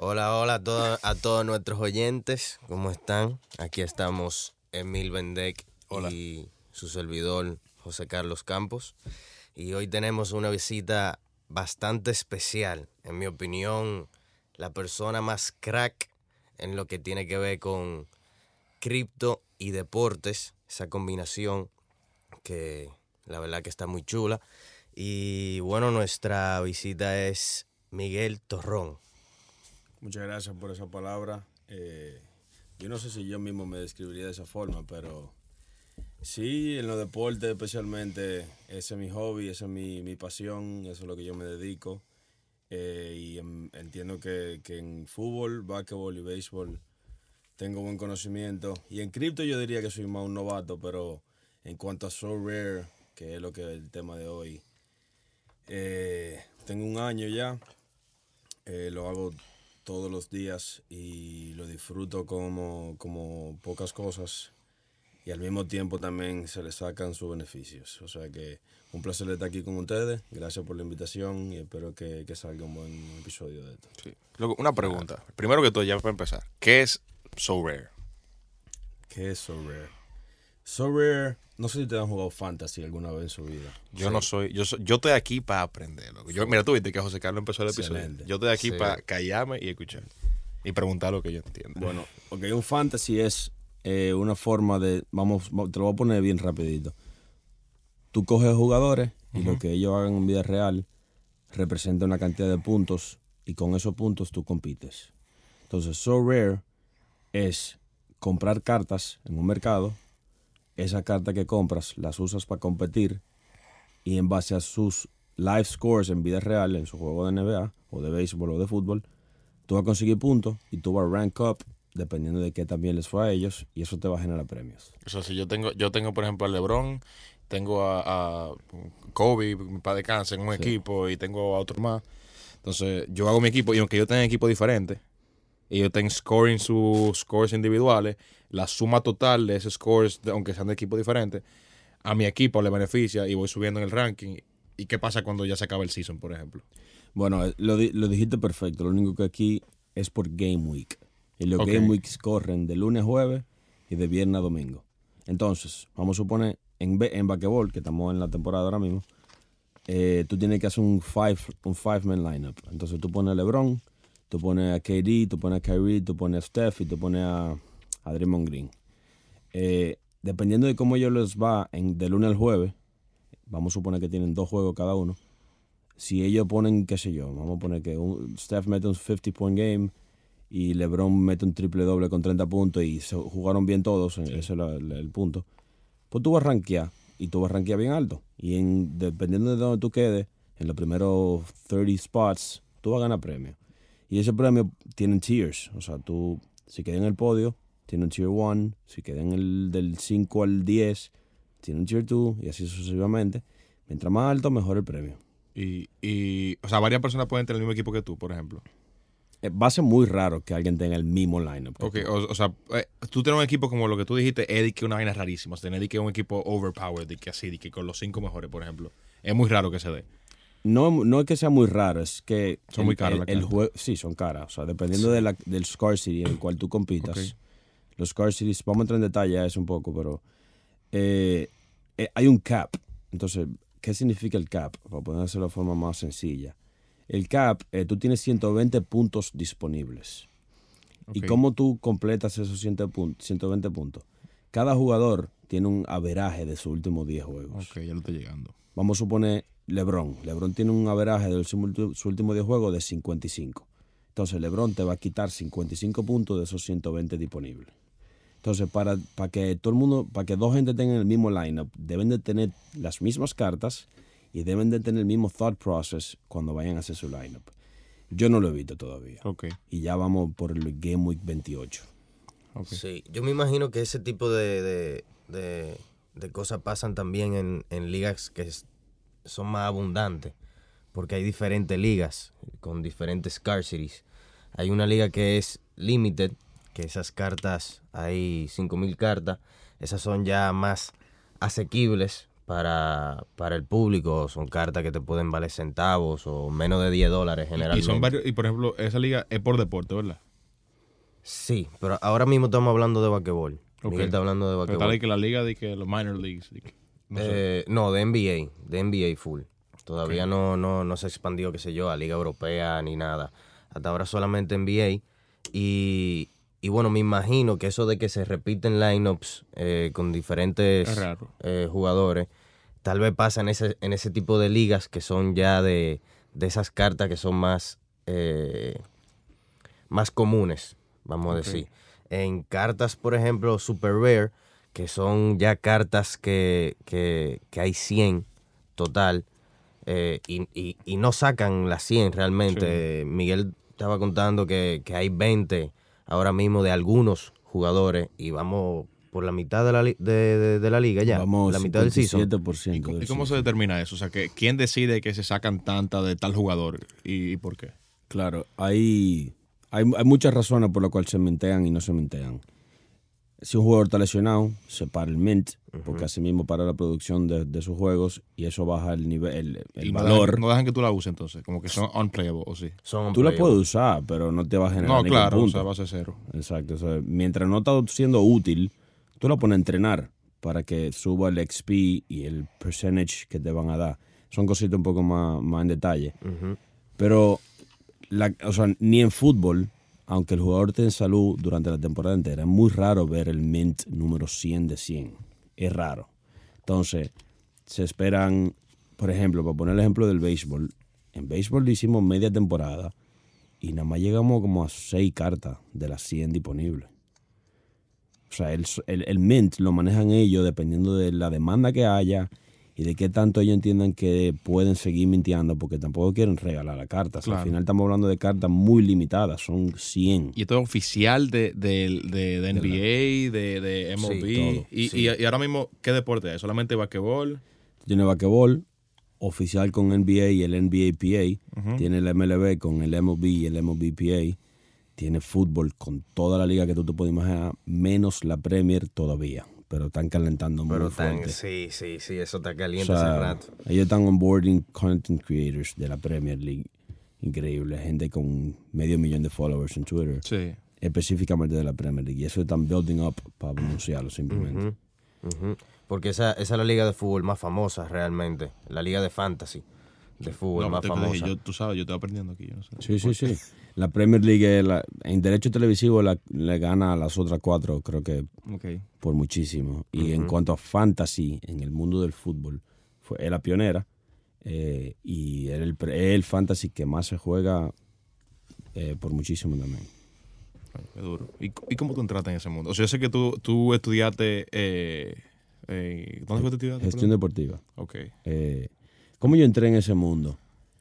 Hola, hola a, todo- a todos nuestros oyentes. ¿Cómo están? Aquí estamos Emil Bendec y su servidor José Carlos Campos. Y hoy tenemos una visita bastante especial. En mi opinión, la persona más crack en lo que tiene que ver con cripto y deportes. Esa combinación que la verdad que está muy chula. Y bueno, nuestra visita es Miguel Torrón. Muchas gracias por esa palabra. Eh, yo no sé si yo mismo me describiría de esa forma, pero sí, en los deportes especialmente, ese es mi hobby, esa es mi, mi pasión, eso es lo que yo me dedico. Eh, y en- entiendo que, que en fútbol, básquetbol y béisbol tengo buen conocimiento. Y en cripto yo diría que soy más un novato, pero en cuanto a So Rare, que es lo que es el tema de hoy, eh, tengo un año ya. Eh, lo hago todos los días y lo disfruto como, como pocas cosas y al mismo tiempo también se le sacan sus beneficios. O sea que un placer estar aquí con ustedes. Gracias por la invitación y espero que, que salga un buen episodio de esto. Sí. Luego, una pregunta. Primero que todo, ya para empezar. ¿Qué es So Rare? ¿Qué es So Rare? So Rare, no sé si te han jugado Fantasy alguna vez en su vida. Yo no soy, yo soy, yo estoy aquí para aprender. Yo, mira, tú viste que José Carlos empezó el episodio. Excelente. Yo estoy aquí Sí. para callarme y escuchar. Y preguntar lo que yo entiendo. Bueno, ok, un fantasy es eh, una forma de, vamos, va- te lo voy a poner bien rapidito. Tú coges jugadores y lo que ellos hagan en vida real representa una cantidad de puntos y con esos puntos tú compites. Entonces, So Rare es comprar cartas en un mercado, esa carta que compras las usas para competir y en base a sus live scores en vida real, en su juego de NBA o de béisbol o de fútbol, tú vas a conseguir puntos y tú vas a rank up dependiendo de qué también les fue a ellos y eso te va a generar premios. O sea, si yo tengo, yo tengo, por ejemplo, a LeBron, tengo a, a Kobe, mi padre de cáncer, en un equipo, y tengo a otro más. Entonces, yo hago mi equipo, y aunque yo tenga equipos diferentes, y yo tengo scoring sus scores individuales, la suma total de esos scores, de- aunque sean de equipos diferentes, a mi equipo le beneficia y voy subiendo en el ranking. ¿Y qué pasa cuando ya se acaba el season, por ejemplo? Bueno, eh, lo, di- lo dijiste perfecto, lo único que aquí es por Game Week. Y los. Game Weeks corren de lunes a jueves y de viernes a domingo. Entonces, vamos a suponer, en, en basquetbol, que estamos en la temporada ahora mismo, eh, tú tienes que hacer un five, un five man lineup. Entonces tú pones a LeBron, tú pones a KD, tú pones a Kyrie, tú pones a Steph y tú pones a, a Draymond Green. Eh, dependiendo de cómo ellos les va en, de lunes al jueves, vamos a suponer que tienen dos juegos cada uno. Si ellos ponen, qué sé yo, vamos a poner que un, Steph mete un 50 point game y LeBron mete un triple doble con 30 puntos y se jugaron bien todos, ese es el punto. Pues tú vas a rankear y tú vas a rankear bien alto. Y en, dependiendo de donde tú quedes, en los primeros 30 spots, tú vas a ganar premio. Y ese premio tiene tiers. O sea, tú, si quedas en el podio, tiene un tier 1. Si quedas en el del 5 al 10, tiene un tier 2 y así sucesivamente. Mientras más alto, mejor el premio. Y, y, o sea, varias personas pueden tener el mismo equipo que tú, por ejemplo. Eh, Va a ser muy raro que alguien tenga el mismo lineup. Ok, o, o sea, eh, tú tienes un equipo como lo que tú dijiste, Eddie, que una vaina rarísima. O sea, tener de que un equipo overpowered, de que así, de que con los cinco mejores, por ejemplo. Es muy raro que se dé. No, no es que sea muy raro, es que. Son el- muy caras el- las el juego Sí, son caras. O sea, dependiendo de la, del scarcity en el cual tú compitas. Ok. Los scarcities, vamos a entrar en detalle a eso un poco, pero. eh, eh, hay un cap. Entonces, ¿qué significa el cap? Para ponerse de forma más sencilla. El cap, eh, tú tienes 120 puntos disponibles. ¿Y cómo tú completas esos 100 pun- 120 puntos? Cada jugador tiene un averaje de sus últimos 10 juegos. Ok, ya lo estoy llegando. Vamos a suponer LeBron. LeBron tiene un averaje de su, ulti- su último 10 juegos de 55. Entonces LeBron te va a quitar 55 puntos de esos 120 disponibles. Entonces, para, para que todo el mundo, para que dos gente tengan el mismo lineup, deben de tener las mismas cartas y deben de tener el mismo thought process cuando vayan a hacer su lineup. Yo no lo he visto todavía. Ok, Y ya vamos por el Game Week 28. ok. Sí, yo me imagino que ese tipo de, de, de- de cosas pasan también en, en ligas que es- son más abundantes, porque hay diferentes ligas con diferentes scarcities. Hay una liga que es limited, que esas cartas, hay 5.000 cartas, esas son ya más asequibles para, para el público. Son cartas que te pueden valer centavos o menos de 10 dólares generalmente. y son varios, y por ejemplo, esa liga es por deporte, ¿verdad? Sí, pero ahora mismo estamos hablando de basquetbol. Ok. Miguel está hablando de Pero basquetbol. tal vez que la liga de que los minor leagues. de que- no sé. Eh, no, de NBA, de NBA full. Todavía no, no, no se expandió, qué sé yo, a Liga Europea ni nada. Hasta ahora solamente NBA. Y, y bueno, me imagino que eso de que se repiten lineups eh, con diferentes eh, jugadores, tal vez pasa en ese, en ese tipo de ligas que son ya de, de esas cartas que son más, eh, más comunes, vamos a decir. En cartas, por ejemplo, Super Rare, que son ya cartas que, que, que hay 100 total, eh, y, y- y no sacan las 100 realmente. Miguel estaba contando que, que hay 20 ahora mismo de algunos jugadores y vamos por la mitad de la, li- de, de- de la liga ya, Vamos, la mitad del season. 57% ¿Y, cómo- del y cómo se determina eso? O sea, que ¿quién decide que se sacan tantas de tal jugador y, y por qué? Claro, hay, hay, hay muchas razones por las cuales se mentean y no se mentean. Si un jugador está lesionado, se para el mint, porque así mismo para la producción de, de sus juegos y eso baja el nivel, el, el Y no valor. dejan- no dejan que tú la uses entonces, como que son unplayable o sí. Son Tú la puedes usar, pero no te va a generar No, ningún claro, o punto. sea, va a ser cero. Exacto. o sea, mientras no está siendo útil, tú la pones a entrenar para que suba el XP y el percentage que te van a dar. Son cositas un poco más, más en detalle. Pero, la, o sea, ni en fútbol, aunque el jugador esté en salud durante la temporada entera, es muy raro ver el mint número 100 de 100. Es raro. Entonces, se esperan, por ejemplo, para poner el ejemplo del béisbol, en béisbol hicimos media temporada y nada más llegamos como a 6 cartas de las 100 disponibles. O sea, el, el, el mint lo manejan ellos dependiendo de la demanda que haya y de qué tanto ellos entiendan que pueden seguir mintiendo porque tampoco quieren regalar la carta. O sea, Claro. Al final estamos hablando de cartas muy limitadas, son 100. Y esto es oficial de, de, de, de NBA, de, de MLB. y, sí. y, y ahora mismo, ¿qué deporte es? ¿Solamente basquetbol? Tiene basquetbol oficial con NBA y el NBAPA. Tiene el MLB con el MLB y el MLBPA. Tiene fútbol con toda la liga que tú te puedes imaginar, menos la Premier todavía. Pero están calentando muy Pero tan, fuerte. sí, sí, sí, eso está O caliente sea, hace rato. ellos están onboarding content creators de la Premier League. Increíble. Gente con medio millón de followers en Twitter. Sí. Específicamente de la Premier League. Y eso están building up para anunciarlo simplemente. Porque esa, esa es la liga de fútbol más famosa realmente. La liga de fantasy de fútbol No, más te- te dije, famosa. yo, tú sabes, yo estoy aprendiendo aquí. Yo no sé. Sí, sí, sí. La Premier League, la- en derecho televisivo, la- le gana a las otras cuatro, creo que por muchísimo. Y en cuanto a fantasy, en el mundo del fútbol, fue es la pionera. eh, y es el, fantasy que más se juega eh, por muchísimo también. Ay, Qué duro. ¿Y, y cómo tú entraste en ese mundo? O sea, yo sé que tú, tú estudiaste... Eh, eh, ¿Dónde fue que estudiaste? Gestión deportiva. Ok. Eh, ¿Cómo yo entré en ese mundo?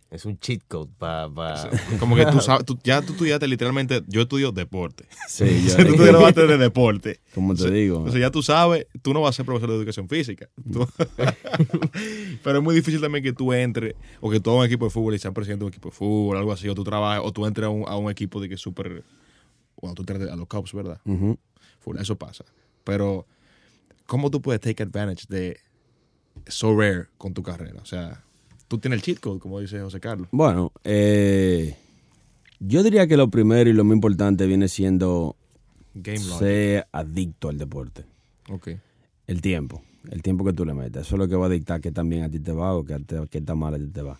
Es un cheat code para... Como que tú sabes, tú- ya tú estudiaste literalmente, yo estudio deporte. Sí, O sea, tú te graduaste de deporte. como te digo. O sea, ya tú sabes, tú no vas a ser profesor de educación física. Tú- Pero es muy difícil también que tú entres, o que tú hagas un equipo de fútbol y seas presidente de un equipo de fútbol, algo así, o tú trabajes, o tú entres a un, a un equipo de que es súper. Bueno, tú entres a los Cubs, ¿verdad? Full, eso pasa. Pero, ¿cómo tú puedes take advantage de so rare con tu carrera? O sea, tú tienes el cheat code, como dice José Carlos. Bueno, eh, yo diría que lo primero y lo más importante viene siendo Game ser adicto al deporte. Ok. El tiempo, el tiempo que tú le metes. Eso es lo que va a dictar qué tan bien a ti te va o qué, tan mal a ti te va.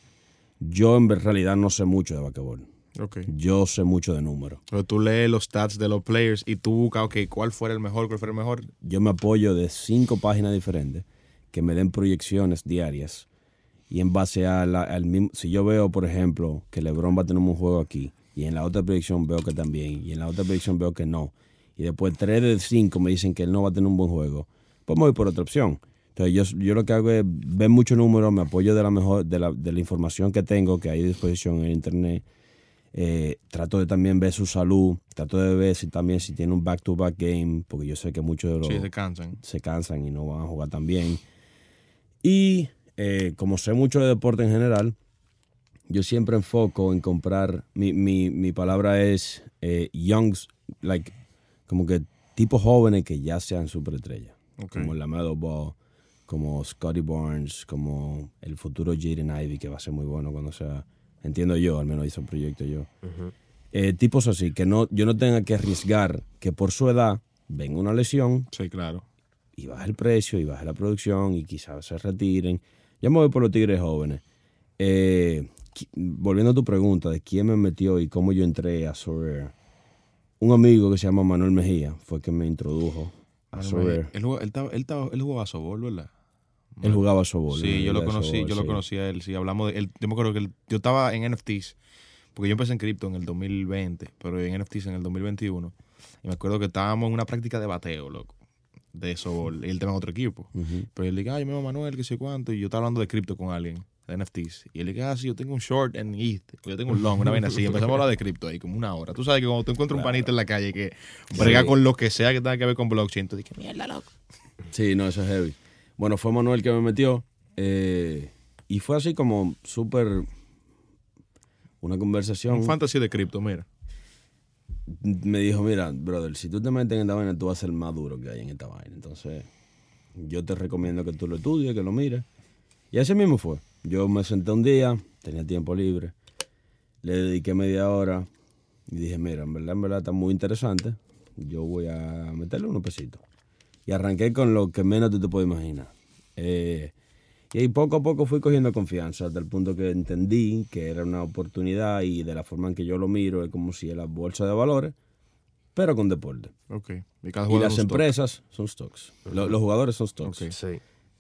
Yo en realidad no sé mucho de basquetbol. Ok. Yo sé mucho de números. Pero tú lees los stats de los players y tú buscas, ok, cuál fuera el mejor, cuál fuera el mejor. Yo me apoyo de cinco páginas diferentes que me den proyecciones diarias. Y en base a la- al mismo, si yo veo, por ejemplo, que LeBron va a tener un juego aquí, y en la otra proyección veo que también, y en la otra proyección veo que no, y después tres de cinco me dicen que él no va a tener un buen juego, pues me voy por otra opción. Entonces yo, yo lo que hago es ver muchos números, me apoyo de la mejor, de la, de la información que tengo, que hay a disposición en internet. Eh, trato de también ver su salud, trato de ver si también si tiene un back-to-back game, porque yo sé que muchos de los Sí, se cansan. se cansan y no van a jugar tan bien. Y eh, como sé mucho de deporte en general, yo siempre enfoco en comprar, mi, mi, mi palabra es eh, youngs, like, como que tipos jóvenes que ya sean superestrellas, Ok. como la Melo Ball, como Scotty Barnes, como el futuro Jaden Ivey, que va a ser muy bueno cuando sea, entiendo yo, al menos hizo un proyecto yo. Eh, tipos así, que no, yo no tenga que arriesgar que por su edad venga una lesión Sí, claro. y baje el precio y baje la producción y quizás se retiren. Yo me voy por los tigres jóvenes. Eh, volviendo a tu pregunta de quién me metió y cómo yo entré a Sorare. Un amigo que se llama Manuel Mejía fue que me introdujo a Sorare. Él, jugaba- él, él, jugaba softball, ¿verdad? Él jugaba softball. Sí, ¿no? yo lo conocí, yo lo sí. conocí a él, sí, hablamos de él. Yo me acuerdo que yo estaba en NFTs, porque yo empecé en cripto en el 2020, pero en NFTs en el 2021. Y me acuerdo que estábamos en una práctica de bateo, loco, de y él en otro equipo. Pero él dije, ah, yo me llamo Manuel, que sé cuánto, y yo estaba hablando de cripto con alguien, de NFTs. Y él dije, ah, sí, yo tengo un short en ETH, o yo tengo un long, una vaina así. Y empezamos a hablar de cripto ahí, como una hora. Tú sabes que cuando tú encuentras un panita en la calle que brega con lo que sea que tenga que ver con blockchain, tú dices, mierda, loco. Sí, no, eso es heavy. Bueno, fue Manuel que me metió. eh, y fue así como súper. Una conversación. Un fantasy de cripto, mira. Me dijo, mira, brother, si tú te metes en esta vaina, tú vas a ser más duro que hay en esta vaina. Entonces, yo te recomiendo que tú lo estudies, que lo mires. Y así mismo fue. Yo me senté un día, tenía tiempo libre, le dediqué media hora y dije, mira, en verdad, en verdad está muy interesante. Yo voy a meterle unos pesitos. Y arranqué con lo que menos tú te puedes imaginar. Eh, y ahí poco a poco fui cogiendo confianza, hasta el punto que entendí que era una oportunidad y de la forma en que yo lo miro es como si es la bolsa de valores, pero con deporte. Ok. Y, cada Y las es un stock. empresas son stocks. Lo- los jugadores son stocks. Ok. Sí.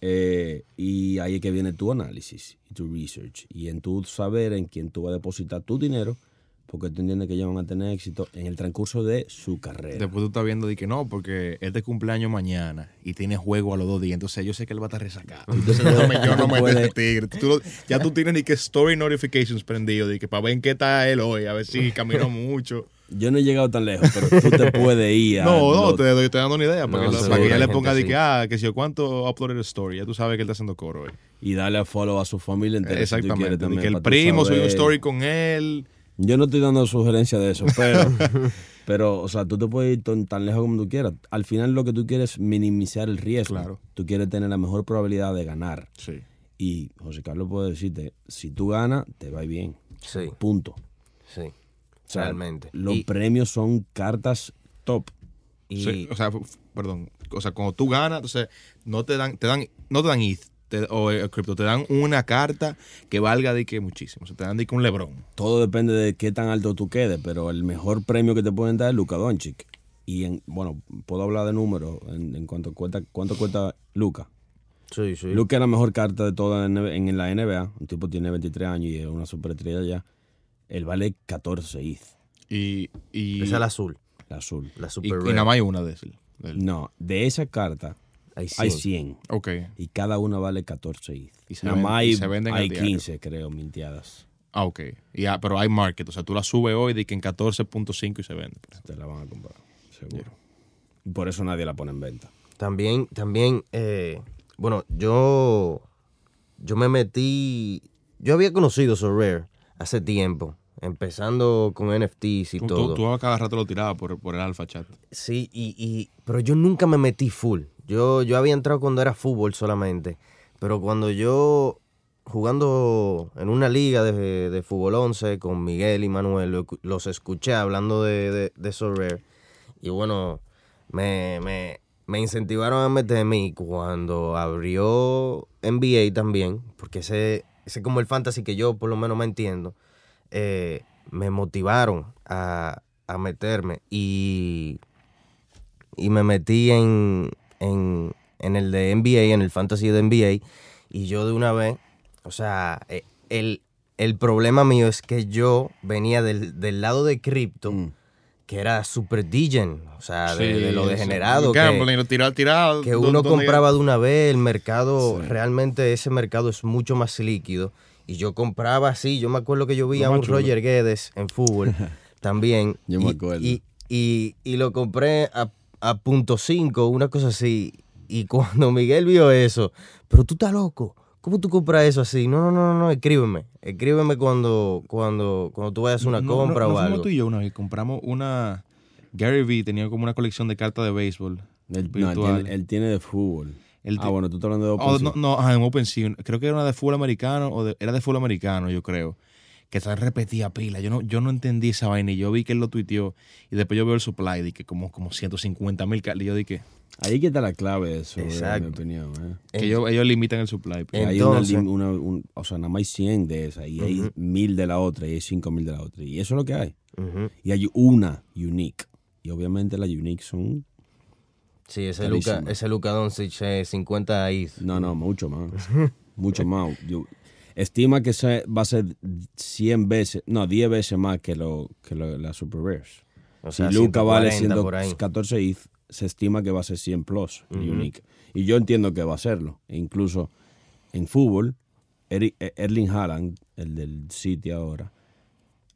Eh, y ahí es que viene tu análisis y tu research. Y en tu saber en quién tú vas a depositar tu dinero, porque tú entiendes que ellos van a tener éxito en el transcurso de su carrera. Después tú estás viendo de que no, porque él de cumpleaños mañana y tiene juego a los dos días. Entonces yo sé que él va a estar resacado. Entonces yo no me este tigre. Tú ya tú tienes ni que story notifications prendido, de que para ver en qué está él hoy, a ver si caminó mucho. Yo no he llegado tan lejos, pero tú te puedes ir a No, no, te doy, estoy dando una idea. Para, No, que, lo- seguro para que ya le ponga de que, ah, que si yo cuánto uploaded a story. Ya tú sabes que él está haciendo coro hoy. y darle a follow a su familia entera. si tú quieres Exactamente. También, que el primo subió un story con él. Yo no estoy dando sugerencia de eso, pero, pero, o sea, tú te puedes ir tan, tan lejos como tú quieras. Al final lo que tú quieres es minimizar el riesgo. Claro. Tú quieres tener la mejor probabilidad de ganar. Sí. Y José Carlos puede decirte, si tú ganas, te va bien. Sí, Punto. sí. O sea, Realmente. Los Y- premios son cartas top. Y, Sí, o sea, perdón. O sea, cuando tú ganas, entonces no te dan, te dan, no te dan ETH te- o eh, cripto, te dan una carta que valga de que muchísimo. O sea, te dan de que un Lebron. Todo depende de qué tan alto tú quedes, pero el mejor premio que te pueden dar es Luka Doncic. Y en, bueno, puedo hablar de números en, en cuanto cuesta, cuánto cuesta Luca. sí, sí. Luca es la mejor carta de toda en, en la NBA. Un tipo tiene 23 años y es una superestrella ya. Él vale 14 ETH, Y, y, Esa es la azul, la azul. la y, super y rare. nada más hay una de esas. No, de esa carta Hay hay 100. 100 Ok. y cada una vale 14 ETH. Y se Nada más y hay, se venden hay diario. 15, creo, minteadas. Ah, ok. Y, ah, pero hay market. O sea, tú la subes hoy de que en 14.5 y se vende. Te la van a comprar, seguro. Y por eso nadie la pone en venta. También, también, eh, bueno, yo, yo me metí, yo había conocido Sorare hace tiempo, empezando con NFTs y Tú, todo. tú, tú a cada rato lo tirabas por, por el alfa chat. Sí, y, y, pero yo nunca me metí full. Yo, yo había entrado cuando era fútbol solamente, pero cuando yo jugando en una liga de, de fútbol 11 con Miguel y Manuel, los escuché hablando de, de, y bueno, me, me, me incentivaron a meterme y cuando abrió NBA también, porque ese ese es como el fantasy que yo por lo menos me entiendo, eh, me motivaron a, a meterme y, y me metí en, en, en el de NBA, en el fantasy de NBA, y yo de una vez, o sea, eh, el, el problema mío es que yo venía del, del lado de cripto, Mm. que era super degen, o sea, de, de lo Sí, degenerado. que- Gambling, lo tirar, tirar. que ¿dó- uno compraba de una vez, el mercado, Sí. realmente ese mercado es mucho más líquido. Y yo compraba así, yo me acuerdo que yo vi Lo a un chulo. Roger Guedes en fútbol también. Yo y, me acuerdo. Y, y- y lo compré a, a punto cinco, una cosa así. Y cuando Miguel vio eso, pero tú estás loco, ¿cómo tú compras eso así? No, no, no, no, no, escríbeme. Escríbeme cuando, cuando, cuando tú vayas a una No, compra no o algo. tú y yo una vez compramos una. Gary Vee tenía como una colección de cartas de béisbol Él, no, él, tiene, él tiene de fútbol. El Ah, bueno, tú estás hablando de Oh, OpenSea. no, no, ajá, en OpenSea. Creo que era una de fútbol americano o de- era de fútbol americano, yo creo. Que está repetida pila. Yo no, yo no entendí esa vaina y yo vi que él lo tuiteó y después yo veo el supply de que como, como 150 mil y yo dije Ahí que está la clave de eso, en mi opinión. ¿eh? que ellos, ellos limitan el supply. pues. En- hay una, Entonces- lim- una- un- o sea, nada más hay 100 de esas y hay Ujú. mil de la otra y hay 5000 de la otra. Y eso es lo que hay. Y hay una unique. Y obviamente las unique son, Sí, ese Luca, ese Luca Doncic eh, 50 ahí. no, no, mucho más. mucho más. Yo- estima que se, va a ser 100 veces, no, 10 veces más que, lo, que lo- las super rares. O sea, si Luca vale 140 por ahí. 114 ETH, se estima que va a ser 100 plus Ujú. unique. Y yo entiendo que va a serlo. E incluso en fútbol, Eri- eh, Erling Haaland, el del City ahora,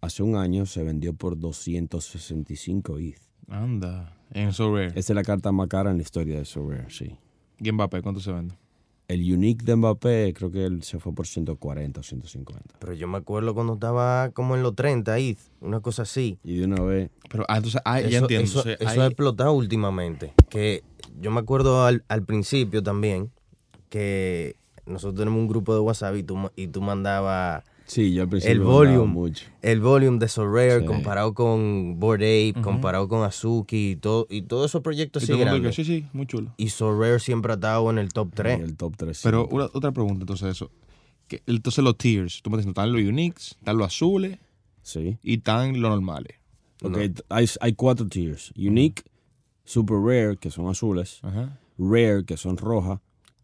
hace un año se vendió por 265 ETH. Anda, en So Rare. Esa es la carta más cara en la historia de Sorare, sí. ¿Y Mbappé cuánto se vende? El unique de Mbappé creo que él se fue por 140 o 150. Pero yo me acuerdo cuando estaba como en los 30 ahí, una cosa así. Y de una vez, Pero, ah, entonces, ah, ya eso, entiendo. Eso, Entonces, eso ha explotado últimamente. Que yo me acuerdo al, al principio también que nosotros tenemos un grupo de WhatsApp y tú, y tú mandabas sí, yo al principio el volume, mucho. el volume de Sorare Sí. comparado con Bored Ape, comparado con Azuki y todo, y todos esos proyectos así grandes. sí, sí, muy chulo. Y Sorare siempre ha estado en el top 3. En el top 3. Pero una- otra pregunta, entonces, eso. Que, entonces, los tiers, tú me dices, están los uniques, están los azules Sí. y están los normales. Ok, hay, hay cuatro tiers. Unique, super rare, que son azules. Rare, que son rojas.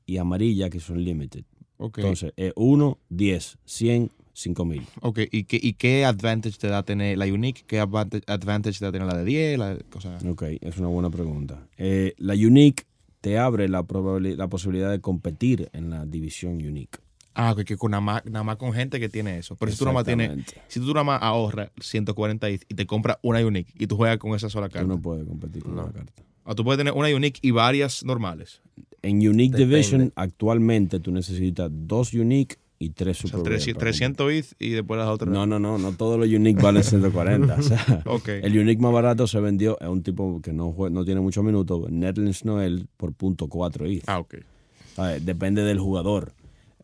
Y amarilla, que son limited. Ok. Entonces, eh, 1, 10, 100, 5000. ok, ¿Y qué, ¿y qué advantage te da tener la unique? ¿Qué advantage, advantage te da tener la de 10? La, o sea, Ok, es una buena pregunta. Eh, la Unique te abre la, la posibilidad de competir en la división Unique. ah, que, que con nada, más, nada más con gente que tiene eso. Pero si tú nada más tienes, si tú nada más ahorras 140 y y te compras una unique y tú juegas con esa sola Tú carta. no puedes competir con la carta. O tú puedes tener una unique y varias normales. En Unique Depende. Division, actualmente tú necesitas dos Unique y tres O sea, Super Rare 300, para 300 ETH y después las otras. No, no, no, no todos los Unique valen 140. o sea. El Unique más barato se vendió a un tipo que no, no tiene muchos minutos, Netherlands Noel, por punto .4 ETH. Ah, ok. Depende del jugador.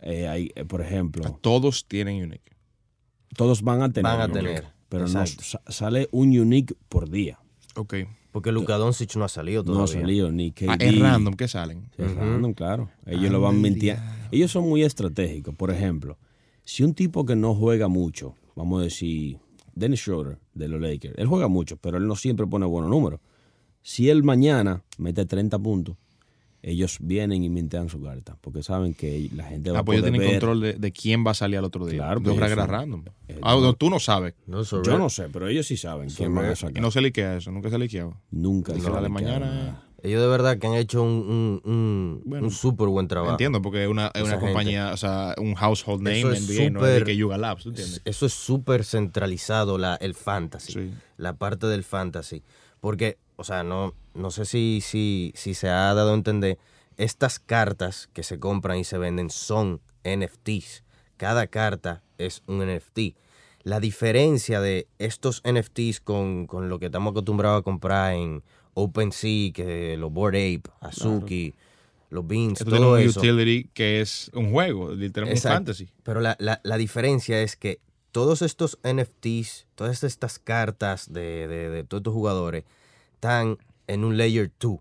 Eh, hay, eh, por ejemplo, Todos tienen unique. todos van a tener. Van a tener, Unique, Pero no, exacto. sale un Unique por día. Ok. Porque Luka Doncic no ha salido todavía. No ha salido ni KD. Ah, es random que salen. Es random, claro. Ellos lo van mintiendo. Ellos son muy estratégicos. Por ejemplo, si un tipo que no juega mucho, vamos a decir, Dennis Schroeder de los Lakers, él juega mucho, pero él no siempre pone buenos números. Si él mañana mete 30 puntos, ellos vienen y mintean su carta, porque saben que la gente va Ah, a pues ellos poder tienen ver. control de, de quién va a salir al otro día. Claro, Yo pues era random. eh, ah, no. tú no sabes. No, Yo no sé, pero ellos sí saben quién van a sacar. no se liquea eso. Nunca se ha liqueado. Nunca Y se que la va de a mañana nada. Ellos de verdad que han hecho un, un, un, Bueno, un súper buen trabajo. Entiendo, porque es una, es una compañía, o sea, un household name Eso en es NBA, no es de súper- que Yuga Labs, ¿tú entiendes? Eso es súper centralizado, la, el fantasy. Sí. La parte del fantasy. Porque, o sea, no, no sé si, si, si se ha dado a entender, estas cartas que se compran y se venden son NFTs. Cada carta es un NFT. La diferencia de estos NFTs con, con lo que estamos acostumbrados a comprar en OpenSea, que los Bored Ape, Azuki, los Beans, Esto todo un eso. utility que es un juego, literalmente un Exacto. fantasy. Pero la, la- la diferencia es que todos estos NFTs, todas estas cartas de, de- de todos estos jugadores, están en un layer 2.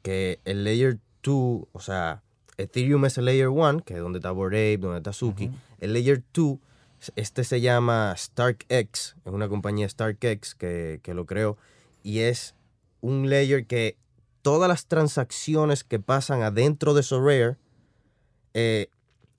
Que el layer 2, o sea, Ethereum es el layer 1, que es donde está Bored Ape, donde está Suki. El layer 2, este se llama StarkX, es una compañía StarkX que, que lo creó, y es un layer que todas las transacciones que pasan adentro de Sorare, eh,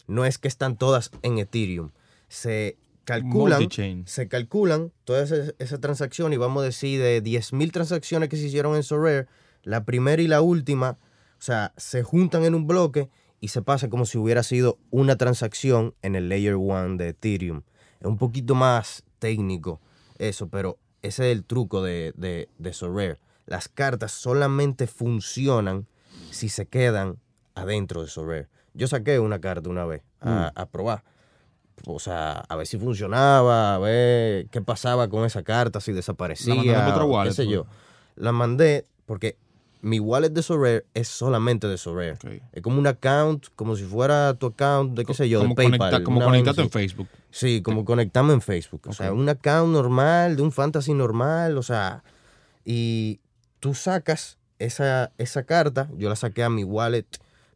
no es que están todas en Ethereum. Se calculan, se calculan toda esa, esa transacción y vamos a decir de 10.000 transacciones que se hicieron en Sorare, la primera y la última, o sea, se juntan en un bloque y se pasa como si hubiera sido una transacción en el Layer 1 de Ethereum. Es un poquito más técnico eso, pero ese es el truco de, de, de Sorare. Las cartas solamente funcionan si se quedan adentro de Sorare. Yo saqué una carta una vez a, a probar. O sea, a ver si funcionaba, a ver qué pasaba con esa carta, si desaparecía, mandaste a otro o wallet, qué sé pues. yo. La mandé porque mi wallet de Sorare es solamente de Sorare. Es como un account, como si fuera tu account de qué sé yo, como de PayPal. conecta- como conectarte en. Facebook. Sí, como conectarme en Facebook. O sea, un account normal, de un fantasy normal, o sea, y tú sacas esa, esa carta, yo la saqué a mi wallet,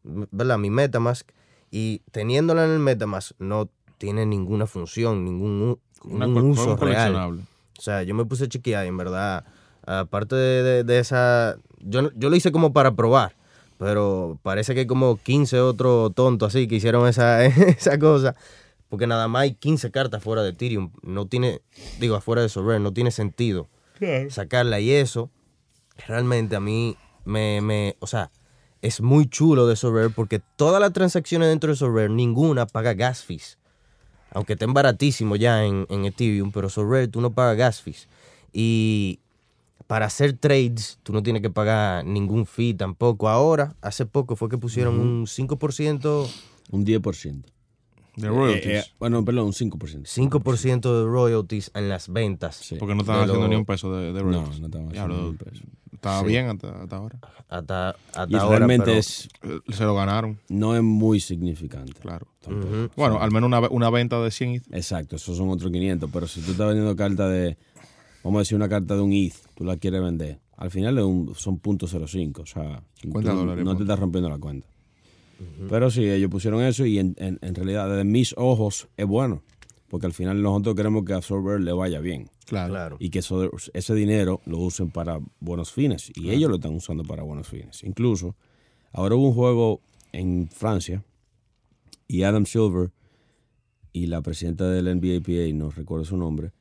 ¿verdad? Mi Metamask, y teniéndola en el Metamask no tiene ninguna función, ningún, Una ningún co- uso real. O sea, yo me puse a chequear y en verdad, aparte de, de- de esa, yo, yo lo hice como para probar, pero parece que hay como 15 otros tontos así que hicieron esa, esa cosa, porque nada más hay 15 cartas fuera de Ethereum, no tiene, digo, afuera de Sorare, no tiene sentido sacarla y eso, realmente a mí me, me, o sea, es muy chulo de Sorare porque todas las transacciones dentro de Sorare, ninguna paga gas fees aunque estén baratísimos ya en, en Ethereum, pero Sorare tú no pagas gas fees. Y para hacer trades, tú no tienes que pagar ningún fee tampoco. Ahora, hace poco fue que pusieron un 5%, Un 10%. De Eh, royalties. eh, bueno, perdón, un 5%. 5% de royalties en las ventas. Sí. porque no estaban haciendo lo- ni un peso de, de No, royalties. no estaban Diablo, haciendo ni un peso. Estaba Sí. bien hasta, hasta ahora. Hasta, hasta Y ahora. realmente pero- es, Eh, Se lo ganaron, no es muy significante. claro. tampoco. Ujú. Bueno, al menos una, una venta de 100 ETH. Exacto, esos son otros 500. Pero si tú estás vendiendo carta de, vamos a decir, una carta de un ETH, tú la quieres vender. Al final es un- son .05, o sea, 50 tú dólares, no te estás rompiendo la cuenta. Pero sí, ellos pusieron eso y en, en- en realidad desde mis ojos es bueno. Porque al final nosotros queremos que a Sorber le vaya bien. Claro. Claro. y que eso- ese dinero lo usen para buenos fines. Y ellos lo están usando para buenos fines. Incluso, ahora hubo un juego en Francia y Adam Silver y la presidenta del NBAPA, no recuerdo su nombre,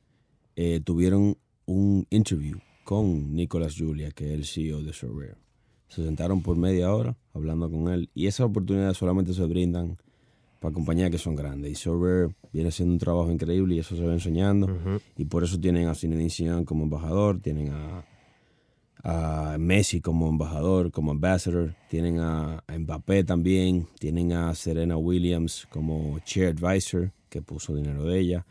eh, tuvieron un interview con Nicolas Julia, que es el CEO de Sorare. Se sentaron por media hora hablando con él y esas oportunidades solamente se brindan para compañías que son grandes. Y Sorare viene haciendo un trabajo increíble y eso se va enseñando. Y por eso tienen a Zinedine Zidane como embajador, tienen a, a Messi como embajador, como ambassador, tienen a, a Mbappé también, tienen a Serena Williams como chair advisor, que puso dinero de ella,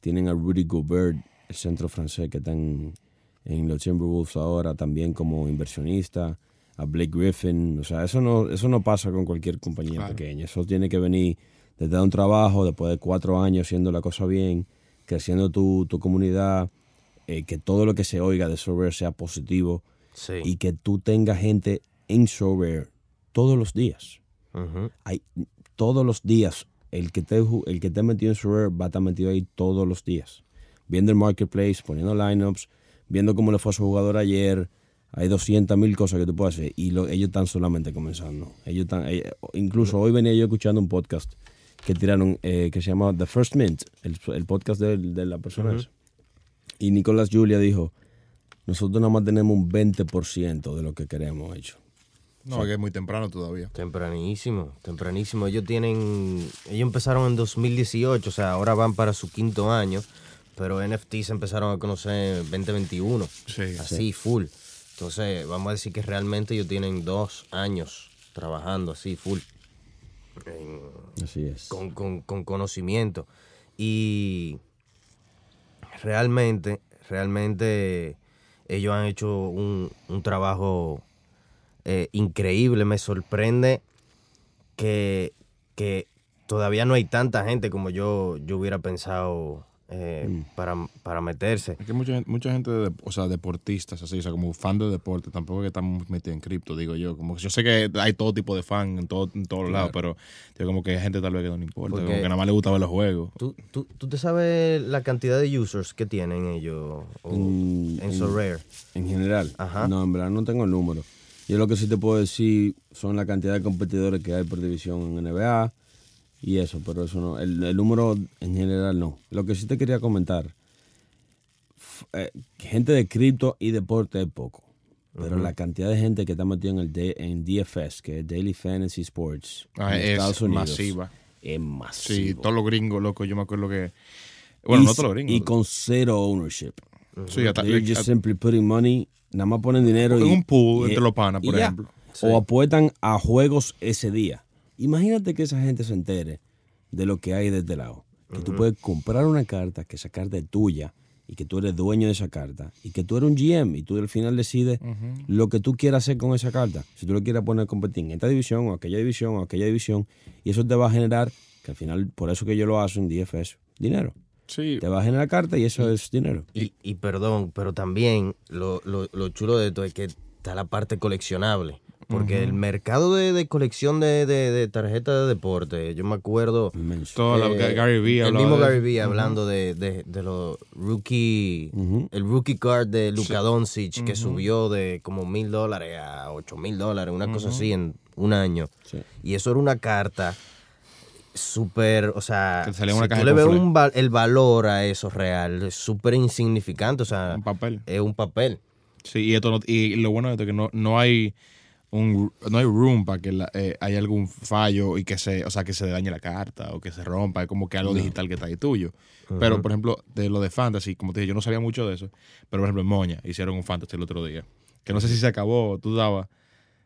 tienen a Rudy Gobert, el centro francés que está en, en los Timberwolves ahora, también como inversionista, a Blake Griffin, o sea, eso no, eso no pasa con cualquier compañía Claro. pequeña, eso tiene que venir desde un trabajo, después de cuatro años haciendo la cosa bien, creciendo tu, tu comunidad, eh, que todo lo que se oiga de Software sea positivo Sí. y que tú tengas gente en Software todos los días. Hay, todos los días, el que, te, el que esté metido en Software va a estar metido ahí todos los días. Viendo el marketplace, poniendo lineups, viendo cómo le fue a su jugador ayer. Hay 200 mil cosas que tú puedes hacer y lo- ellos están solamente comenzando. Ellos están, eh, incluso hoy venía yo escuchando un podcast que tiraron eh, que se llama The First Mint, el, el podcast de, de la persona. Y Nicolás Julia dijo, nosotros nada más tenemos un 20% de lo que queremos hecho. No, es que es muy temprano todavía. Tempranísimo, tempranísimo. Ellos tienen, ellos empezaron en 2018, o sea, ahora van para su quinto año, pero NFT se empezaron a conocer en 2021, Sí. así, full. Entonces, vamos a decir que realmente ellos tienen dos años trabajando así, full, en- Así es. con, con- con conocimiento. Y realmente, realmente ellos han hecho un, un trabajo eh, increíble. Me sorprende que, que todavía no hay tanta gente como yo, yo hubiera pensado eh, para, para meterse. Es que mucha, mucha gente, de- o sea, deportistas, así, o sea, como fan de deporte, tampoco es que están metidos en cripto, digo yo. Como yo sé que hay todo tipo de fan en, todo, en todos lados, pero digo, como que hay gente tal vez que no le importa, Porque- como que nada más le gusta ver los juegos. ¿Tú, tú, tú te sabes la cantidad de users que tienen ellos en en- Sorare? En general. Ajá. No, en verdad no tengo el número. Yo lo que sí te puedo decir son la cantidad de competidores que hay por división en NBA y eso, pero eso no. El, el número en general no. Lo que sí te quería comentar, eh, gente de cripto y deporte es poco. Pero la cantidad de gente que está metida en el D- en DFS, que es Daily Fantasy Sports, Ah, en es Estados Unidos, masiva. es Sí, masivo. todos los gringos, loco, yo me acuerdo que... Bueno, y, no todos los gringos. y con cero ownership. sí, hasta, They're just simply putting money, nada más ponen dinero en y, un pool y- entre los panas, por ejemplo. O apuestan a juegos ese día. Imagínate que esa gente se entere de lo que hay de este lado. Que tú puedes comprar una carta, que esa carta es tuya y que tú eres dueño de esa carta y que tú eres un GM y tú al final decides lo que tú quieras hacer con esa carta. Si tú lo quieres poner a competir en esta división o aquella división o aquella división y eso te va a generar, que al final por eso que yo lo hago en DFS, dinero. Sí. Te va a generar carta y eso es dinero. Y, y perdón, pero también lo, lo, lo chulo de esto es que está la parte coleccionable. Porque el mercado de, de colección de, de, de tarjetas de deporte, yo me acuerdo. Todo eh, Gary Vee El mismo de Gary. Vee hablando de, de, de los rookie. El rookie card de Luka Doncic que subió de como mil dólares a ocho mil dólares, una cosa así en un año. Sí. Y eso era una carta súper, o sea, Que si una tú le ves un el valor a eso real, es súper insignificante, o sea, Un papel. es un papel. Sí, y, esto no- y lo bueno de esto es que no, no hay un no hay room para que la- eh, haya algún fallo y que se, o sea, que se dañe la carta o que se rompa, es como que algo digital que está ahí tuyo. Pero, por ejemplo, de lo de fantasy, como te dije, yo no sabía mucho de eso, pero por ejemplo en Moña hicieron un fantasy el otro día, que no sé si se acabó, tú dabas,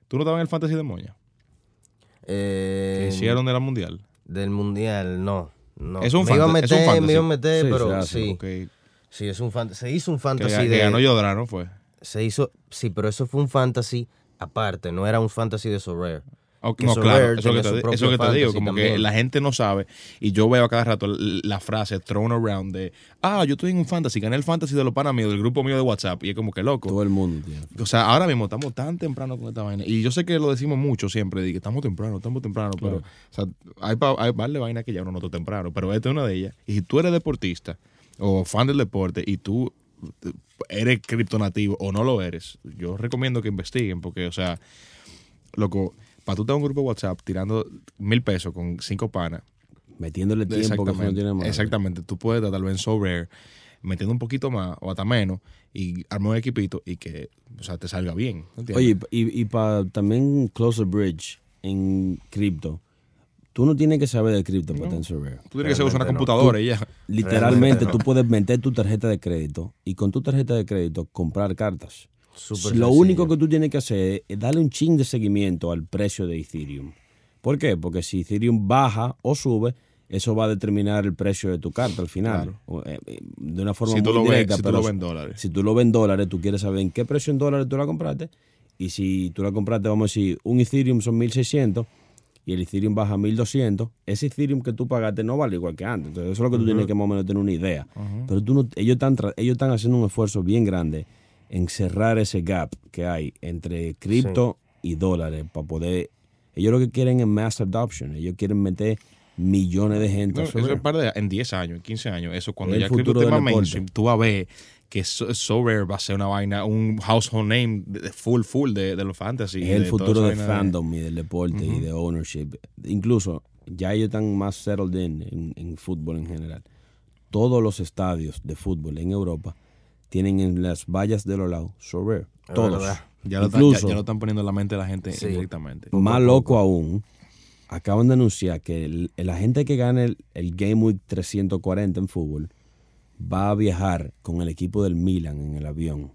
tú no estabas en el fantasy de Moña, Eh, que hicieron de la mundial. Del mundial, no. no. Es un me iba a fanta- es un meter, me iba a fantasy. meter, Sí, pero se hace, sí. Ok, Sí, es un fan- se hizo un que, fantasy que de ganó Yodra, ¿no fue? se hizo, sí, pero eso fue un fantasy aparte, no era un fantasy de Sorare. Ok, Que no, claro, eso que te, eso que te digo, como que la gente no sabe, y yo veo a cada rato la frase thrown around de, ah, yo estoy en un fantasy, gané el fantasy de los panas míos, del grupo mío de WhatsApp, y es como que loco. Todo el mundo tiene. O sea, ahora mismo estamos tan temprano con esta vaina, y yo sé que lo decimos mucho siempre, de que estamos temprano, estamos temprano, pero, o sea, hay, pa- hay par de vainas que ya uno notó temprano, pero esta es una de ellas, y si tú eres deportista, o fan del deporte, y tú eres criptonativo, o no lo eres, yo recomiendo que investiguen, porque, o sea, loco, para tú tener un grupo de WhatsApp tirando mil pesos con cinco panas, Metiéndole tiempo que no tiene madre. exactamente, tú puedes tal vez en So Rare, metiendo un poquito más o hasta menos, y armar un equipito y que, o sea, te salga bien. ¿entiendes? Oye, y, y para también close the bridge en cripto, tú no tienes que saber de cripto para tener Sorare. tú tienes que usar una no. computadora y ya. Literalmente no. tú puedes meter tu tarjeta de crédito y con tu tarjeta de crédito comprar cartas. Lo sencillo. único que tú tienes que hacer es darle un ching de seguimiento al precio de Ethereum. ¿Por qué? Porque si Ethereum baja o sube, eso va a determinar el precio de tu carta al final. Eh, eh, De una forma Si tú muy ves, directa. si tú lo ves en dólares. Si tú lo ves en dólares, tú quieres saber en qué precio en dólares tú la compraste. Y si tú la compraste, vamos a decir, un Ethereum son 1600 y el Ethereum baja a 1200, ese Ethereum que tú pagaste no vale igual que antes. Entonces, eso es lo que tú tienes que más o menos tener una idea. Pero tú no, ellos, están, ellos están haciendo un esfuerzo bien grande en cerrar ese gap que hay entre cripto y dólares para poder. Ellos lo que quieren es mass adoption. Ellos quieren meter millones de gente. No, eso es parte de, en 10 años, en 15 años, eso cuando Es ya cripto deporte. mainstream, tú vas a ver que So, So Rare va a ser una vaina, un household name full, full de, de los fantasy. es y el de futuro esa de vaina fandom y del deporte y de ownership. Incluso ya ellos están más settled in en, en fútbol en general. Todos los estadios de fútbol en Europa tienen en las vallas de los lados. Es Todos. Ya lo, están, ya, ya lo están poniendo en la mente de la gente Sí. directamente. más loco aún, acaban de anunciar que el- la gente que gane el, el Game Week 340 en fútbol va a viajar con el equipo del Milan en el avión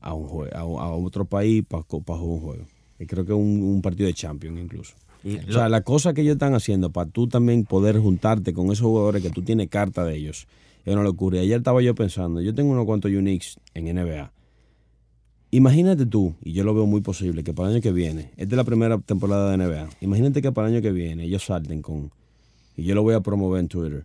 a, un jue- a, a otro país para jugar un juego. Y creo que un, un partido de Champions incluso. Y O sea, la cosa que ellos están haciendo para tú también poder juntarte con esos jugadores que tú tienes carta de ellos, es una locura. Ayer estaba yo pensando, yo tengo unos cuantos Unix en NBA. Imagínate tú, y yo lo veo muy posible, que para el año que viene, esta es la primera temporada de NBA, imagínate que para el año que viene ellos salten con, y yo lo voy a promover en Twitter,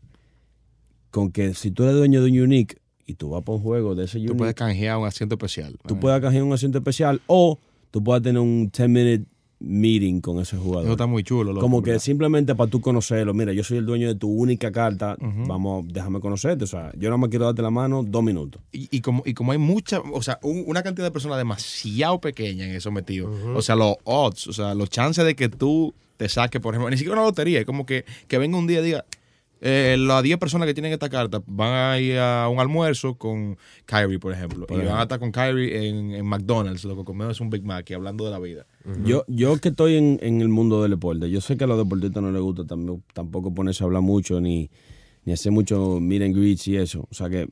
con que si tú eres dueño de un Unique y tú vas para un juego de ese Tú Unique, puedes canjear un asiento especial. tú puedes canjear un asiento especial o tú puedes tener un 10 minute meeting con ese jugador. Eso está muy chulo. loco, Como que ¿verdad? simplemente para tú conocerlo, mira, yo soy el dueño de tu única carta, vamos, déjame conocerte, o sea, yo nada más quiero darte la mano dos minutos. Y, y como, y como hay mucha, o sea, un- una cantidad de personas demasiado pequeña en eso metido, o sea, los odds, o sea, los chances de que tú te saques, por ejemplo, ni siquiera una lotería, es como que, que venga un día y diga, eh, las 10 personas que tienen esta carta van a ir a un almuerzo con Kyrie, por ejemplo, y van a estar con Kyrie en, en McDonald's, lo que comemos es un Big Mac y hablando de la vida. Yo, yo que estoy en, en el mundo del deporte, yo sé que a los deportistas no les gusta también, tampoco ponerse a hablar mucho ni, ni hacer mucho meet and greets y eso. O sea que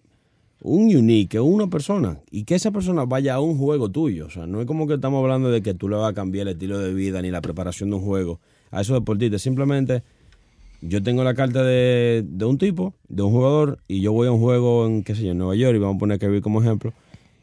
un unique es una persona y que esa persona vaya a un juego tuyo. O sea, no es como que estamos hablando de que tú le vas a cambiar el estilo de vida ni la preparación de un juego a esos deportistas. Simplemente yo tengo la carta de, de un tipo, de un jugador, y yo voy a un juego en, qué sé yo, en Nueva York, y vamos a poner Kerry como ejemplo,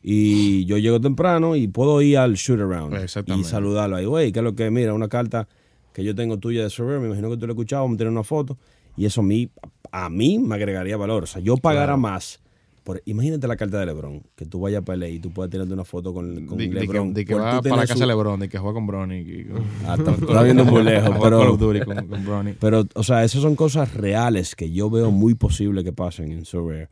y yo llego temprano y puedo ir al shoot around y saludarlo ahí, güey, que es lo que, mira, una carta que yo tengo tuya de Survivor, me imagino que tú la escuchabas, vamos a tener una foto, y eso a mí, a mí me agregaría valor, o sea, yo pagara más. Por, imagínate la carta de LeBron, que tú vayas para LA y tú puedas tenerte una foto con, con que, LeBron. di que por va para la su- casa de LeBron, de que juega con Bronny. y con- Ah, está, está viendo muy lejos, pero, con, con Bronny. pero, o sea, esas son cosas reales que yo veo muy posible que pasen en Survivor.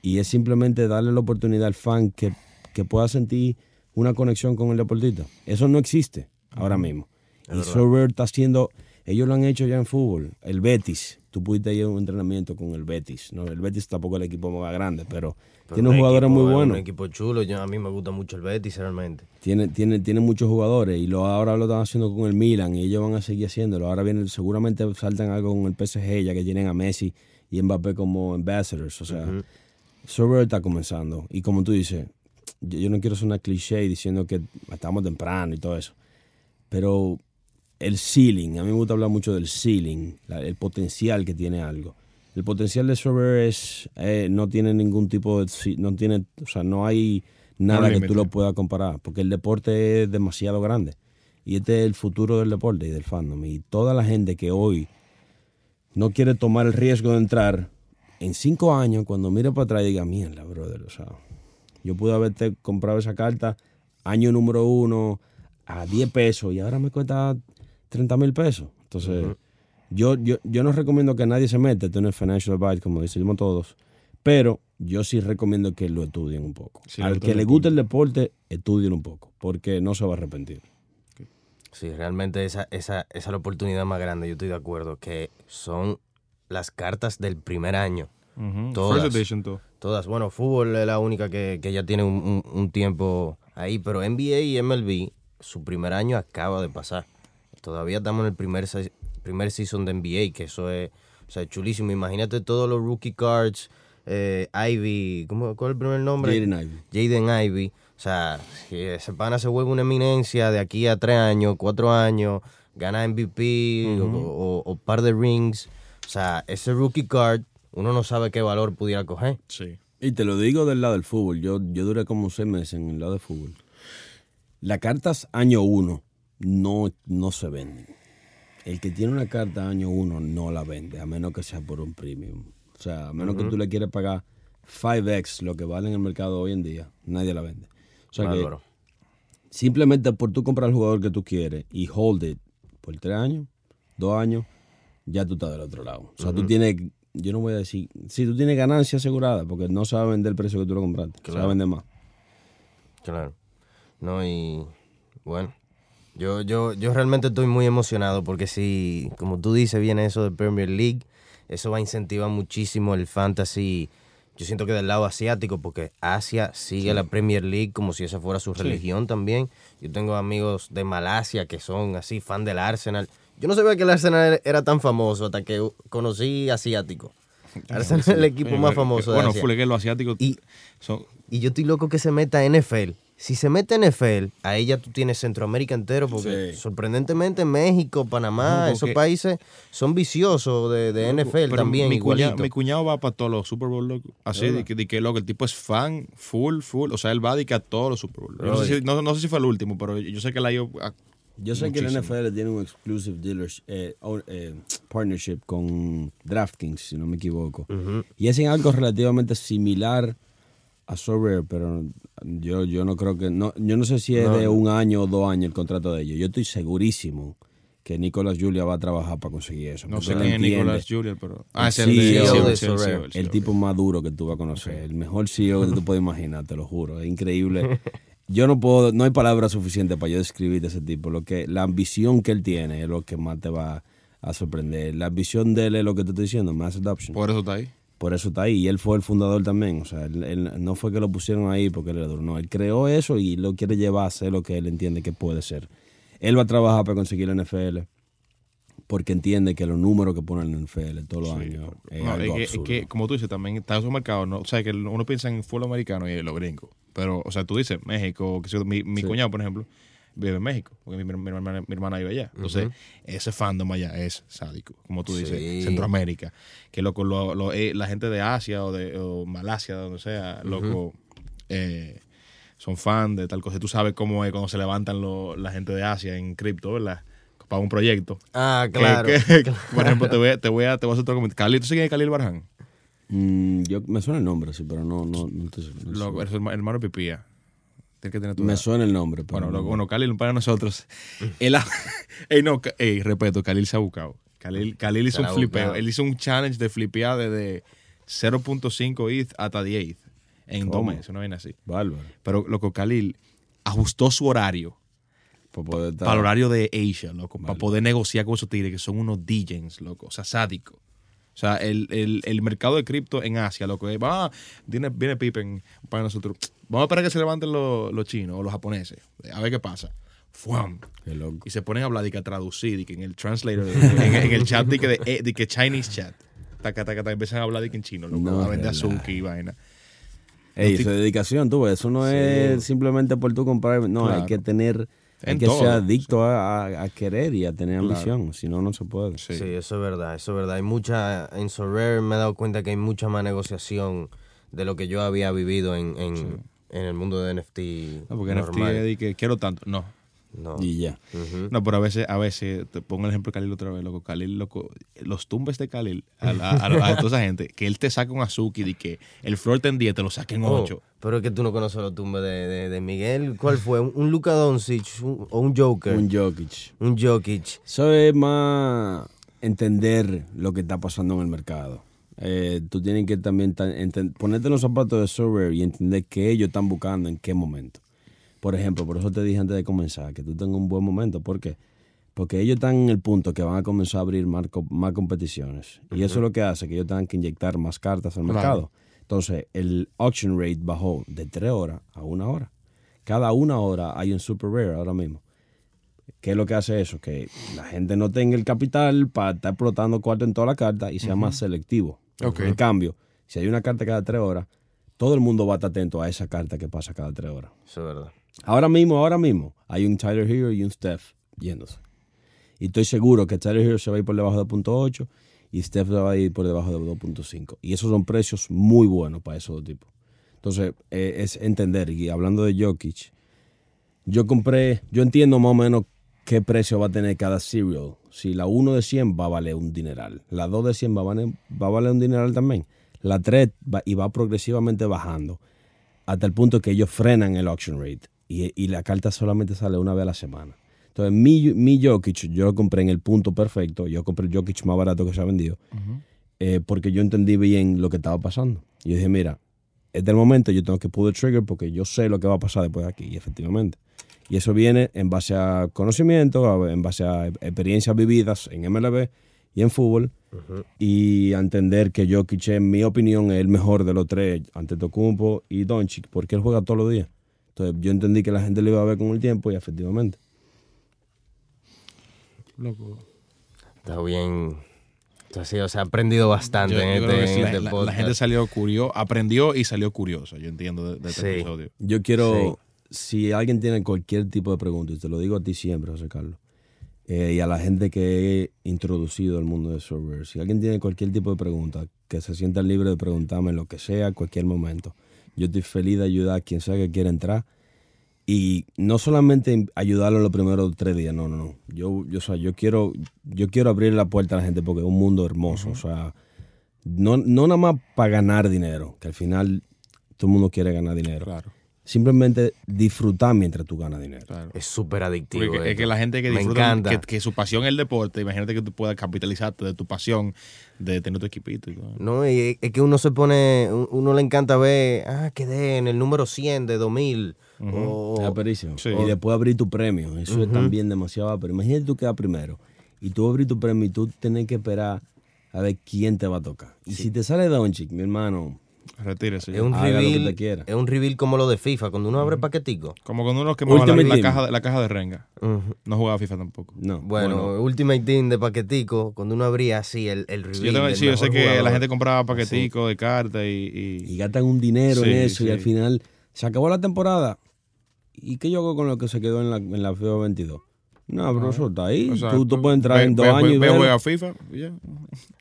Y es simplemente darle la oportunidad al fan que, que pueda sentir una conexión con el deportista. Eso no existe ahora mismo. Y Survivor está haciendo, ellos lo han hecho ya en fútbol. El Betis, tú pudiste ir a un entrenamiento con el Betis. ¿no? El Betis tampoco es el equipo más grande, pero, Pero tiene un jugadores equipo- muy es buenos. Un equipo chulo. Yo, a mí me gusta mucho el Betis, realmente. Tiene, tiene, tiene muchos jugadores y lo, ahora lo están haciendo con el Milan y ellos van a seguir haciéndolo. Ahora viene, seguramente saltan algo con el PSG ya que tienen a Messi y Mbappé como ambassadors. O sea, Survivor está comenzando. Y como tú dices, yo, yo no quiero sonar cliché diciendo que estamos temprano y todo eso. Pero el ceiling, a mí me gusta hablar mucho del ceiling, la- el potencial que tiene algo. El potencial de Survivor es, eh, no tiene ningún tipo de, no tiene, o sea, no hay nada que tú lo puedas comparar, porque el deporte es demasiado grande. Y este es el futuro del deporte y del fandom. Y toda la gente que hoy no quiere tomar el riesgo de entrar, en cinco años, cuando mire para atrás, diga, mierda, brother, o sea, yo pude haberte comprado esa carta año número uno a 10 pesos y ahora me cuesta 30 mil pesos. Entonces, yo, yo, yo no recomiendo que nadie se meta en el financial advice, como decimos todos, pero yo sí recomiendo que lo estudien un poco. Sí, Al que le guste el deporte, estudien un poco, porque no se va a arrepentir. Sí, realmente esa, esa, esa es la oportunidad más grande, yo estoy de acuerdo, que son las cartas del primer año. Ujú. Todas. First edition. Todas, bueno, fútbol es la única que, que ya tiene un, un- un tiempo ahí, pero NBA y MLB, su primer año acaba de pasar. Todavía estamos en el primer, se- primer season de NBA, que eso es, o sea, chulísimo. Imagínate todos los rookie cards, eh, Ivy, ¿cómo, ¿cuál es el primer nombre? Jaden Ivey. Jaden Ivy. O sea, que ese pana se vuelve una eminencia de aquí a tres años, cuatro años, gana MVP o, o- o par de rings. O sea, ese rookie card, uno no sabe qué valor pudiera coger. Sí. Y te lo digo del lado del fútbol. Yo, yo duré como seis meses en el lado del fútbol. Las cartas año uno no, no se venden. El que tiene una carta año uno no la vende, a menos que sea por un premium. O sea, a menos que tú le quieras pagar 5x lo que vale en el mercado hoy en día, nadie la vende. O sea que simplemente por tú comprar el jugador que tú quieres y hold it por tres años, dos años, ya tú estás del otro lado. O sea, tú tienes, yo no voy a decir, si tú tienes ganancia asegurada, porque no se va a vender el precio que tú lo compraste, se va a Claro. vender más. Claro. No, y bueno, yo, yo, yo realmente estoy muy emocionado porque si, como tú dices, viene eso de Premier League, eso va a incentivar muchísimo el fantasy. Yo siento que del lado asiático, porque Asia sigue la Premier League como si esa fuera su religión también. Yo tengo amigos de Malasia que son así, fan del Arsenal. Yo no sabía que el Arsenal era tan famoso hasta que conocí asiático. Arsenal es el equipo más famoso de Bueno, Asia. que los asiáticos Y- son... Y yo estoy loco que se meta NFL. Si se mete NFL, ahí ya tú tienes Centroamérica entero, porque Sí. sorprendentemente México, Panamá, No, esos países son viciosos de, de NFL Pero también, mi igualito. Cuñado, mi cuñado va para todos los Super Bowl, loco. Así, de que, de que, loco, el tipo es fan, full, full. O sea, él va de que a todos los Super Bowl. No, sé si, no, no sé si fue el último, pero yo sé que él ha ido a- Yo sé que el Muchísimo. NFL tiene un exclusive dealers, eh, eh, partnership con DraftKings, si no me equivoco. Y hacen algo relativamente similar a Sorare, pero yo, yo no creo que... No, yo no sé si es No, de un año o dos años el contrato de ellos. Yo estoy segurísimo que Nicolas Julia va a trabajar para conseguir eso. No sé quién es entiende. Nicolas Julian, pero... Ah, es El de... CEO de sí, sí, El tipo más duro que tú vas a conocer. El mejor CEO que tú puedes imaginar, te lo juro. Es increíble. Yo no puedo, no hay palabras suficientes para yo describir a ese tipo. Lo que, la ambición que él tiene es lo que más te va a sorprender. La ambición de él es lo que te estoy diciendo, Mass Adoption. Por eso está ahí. Por eso está ahí. Y él fue el fundador también. O sea, él, él no fue que lo pusieron ahí porque él era duro. No, él creó eso y lo quiere llevar a hacer lo que él entiende que puede ser. Él va a trabajar para conseguir la NFL porque entiende que los números que ponen en la NFL todos los años es No, algo es, que, es absurdo. que, como tú dices, también está esos mercados, ¿no? O sea, que uno piensa en fútbol americano y en los gringos. Pero, o sea, tú dices México, que mi, mi Sí. cuñado, por ejemplo, vive en México, porque mi, mi- mi hermana, mi hermana vive allá. Entonces, ese fandom allá es sádico, como tú dices, Sí. Centroamérica. Que loco, lo, lo- eh, la gente de Asia o de o Malasia, donde sea, loco, eh, son fan de tal cosa. Tú sabes cómo es cuando se levantan lo- la gente de Asia en cripto, ¿verdad? Para un proyecto. Ah, Que- claro. por ejemplo, te voy, a, te, voy a, te voy a hacer otro comentario. Khalil, ¿tú sigues a Khalil Barhan? Mm, yo, me suena el nombre, sí, pero no, no, no te- no. Loco, es hermano Pipía. Tienes que tener tu Me edad. suena el nombre, pero Bueno, no. lo, bueno, Khalil para nosotros. Él, ey, no, ey, respeto, Khalil se ha buscado. Khalil, Khalil hizo un flipeo. Él hizo un challenge de flipear desde 0.5 ETH hasta 10 ETH en dos meses, una vaina así. Bárbaro. Pero, loco, Khalil ajustó su horario Para poder estar- para el horario de Asia, loco, para poder negociar con esos tigres que son unos DJs, loco, o sea, sádicos. O sea, el, el, el mercado de cripto en Asia, loco, ah, viene, viene Pippen para nosotros. Vamos a esperar que se levanten los, los chinos o los japoneses, a ver qué pasa. ¡Fuam! Qué loco. Y se ponen a hablar de que a traducir, y que en el translator, en, en el chat de que, de, eh, de que Chinese chat. Taca, taca, taca, empiezan a hablar de que en chino, loco, No a vender azúcar y vaina. Ey, eso es dedicación, tú eso no es simplemente por tú comprar, no, hay que tener, hay que todo, ser adicto a, a- a querer y a tener Claro. ambición, si no, no se puede. Sí. Sí, eso es verdad, eso es verdad. Hay mucha, en Sorare me he dado cuenta que hay mucha más negociación de lo que yo había vivido en, en, en el mundo de NFT No, porque NFT normal. es de que quiero tanto. No, No. Y ya. No, pero a veces, a veces, te pongo el ejemplo de Khalil otra vez, loco. Khalil, loco, los tumbes de Khalil a, la- a, toda esa gente, que él te saca un Azuki y que el floor ten 10 te lo saca en Oh, 8. pero es que tú no conoces los tumbes de, de, de Miguel. ¿Cuál fue? ¿Un, un Luka Doncic un- o un Joker? Un Un, Jokic. Jokic. Eso es más entender lo que está pasando en el mercado. Eh, tú tienes que también ponerte los zapatos de server y entender qué ellos están buscando en qué momento. Por ejemplo, por eso te dije antes de comenzar que tú tengas un buen momento. ¿Por qué? Porque ellos están en el punto que van a comenzar a abrir más, co- más competiciones. Y eso es lo que hace que ellos tengan que inyectar más cartas al Claro. mercado. Entonces, el auction rate bajó de 3 horas a una hora. Cada una hora hay un super rare ahora mismo. ¿Qué es lo que hace eso? Que la gente no tenga el capital para estar explotando cuarto en toda la carta y sea más selectivo. En cambio, si hay una carta cada tres horas, todo el mundo va a estar atento a esa carta que pasa cada tres horas. Eso es verdad. Ahora mismo, ahora mismo, hay un Tyler Hero y un Steph yéndose. Y estoy seguro que Tyler Hero se va a ir por debajo de 2.8 y Steph se va a ir por debajo de 2.5. Y esos son precios muy buenos para esos dos tipos. Entonces, eh, es entender. Y hablando de Jokic, yo compré, yo entiendo más o menos qué precio va a tener cada cereal. Si la 1 de 100 va a valer un dineral, la 2 de 100 va a valer, va a valer un dineral también, la 3 va, y va progresivamente bajando hasta el punto que ellos frenan el auction rate y, y la carta solamente sale una vez a la semana. Entonces, mi, mi Jokic, yo lo compré en el punto perfecto, yo compré el Jokic más barato que se ha vendido, eh, porque yo entendí bien lo que estaba pasando. Y yo dije, mira, es el momento, yo tengo que pull the trigger porque yo sé lo que va a pasar después de aquí, y efectivamente. Y eso viene en base a conocimiento, en base a experiencias vividas en MLB y en fútbol, y a entender que Jokic, en mi opinión, es el mejor de los tres, ante Tocumpo y Doncic, porque él juega todos los días. Entonces yo entendí que la gente lo iba a ver con el tiempo y efectivamente. Loco. Está bien. Entonces, o sea, ha aprendido bastante Yo- en yo este, sí, en la, este la- la podcast. gente salió curiosa, aprendió y salió curiosa, yo entiendo, de, de este Sí. episodio. Yo quiero, si alguien tiene cualquier tipo de pregunta, y te lo digo a ti siempre, José Carlos, eh, y a la gente que he introducido al mundo de server, si alguien tiene cualquier tipo de pregunta, que se sienta libre de preguntarme lo que sea, cualquier momento. Yo estoy feliz de ayudar a quien sea que quiera entrar. Y no solamente ayudarlo en los primeros tres días, no, no, no. Yo, yo, o sea, yo quiero, yo quiero abrir la puerta a la gente porque es un mundo hermoso. O sea, no, no nada más para ganar dinero, que al final todo el mundo quiere ganar dinero Claro, simplemente disfrutar mientras tú ganas dinero. claro. Es súper adictivo. Porque es que la gente que Me disfruta, encanta. que, que su pasión es el deporte, imagínate que tú puedas capitalizarte de tu pasión, de tener tu equipito y todo. No, y es que uno se pone, un- uno le encanta ver, ah, quedé en el número 100 de 2000. o, Es aperísimo. Sí. Y después abrir tu premio. Eso es también demasiado pero Imagínate tú quedas primero y tú abrir tu premio y tú tienes que esperar a ver quién te va a tocar. Y si te sale Doncic, mi hermano, Retírese. es un Haga lo que reveal, te quiera. es un reveal como lo de FIFA, cuando uno abre paquetico. Como cuando uno quemaba la, la caja, de- la caja de renga. No jugaba FIFA tampoco. no. Bueno, Ultimate Team de paquetico, cuando uno abría así el, el reveal. Sí, yo, tengo- del sí, yo sé que la gente compraba paqueticos de cartas y, y- Y gastan un dinero Sí, en eso y al final se acabó la temporada. ¿y qué yo hago con lo que se quedó en la, en la FIBA 22? No, bro, eso está ahí. Tú, tú puedes entrar Ve- en dos ve- años y ve- ver. juega FIFA y ya.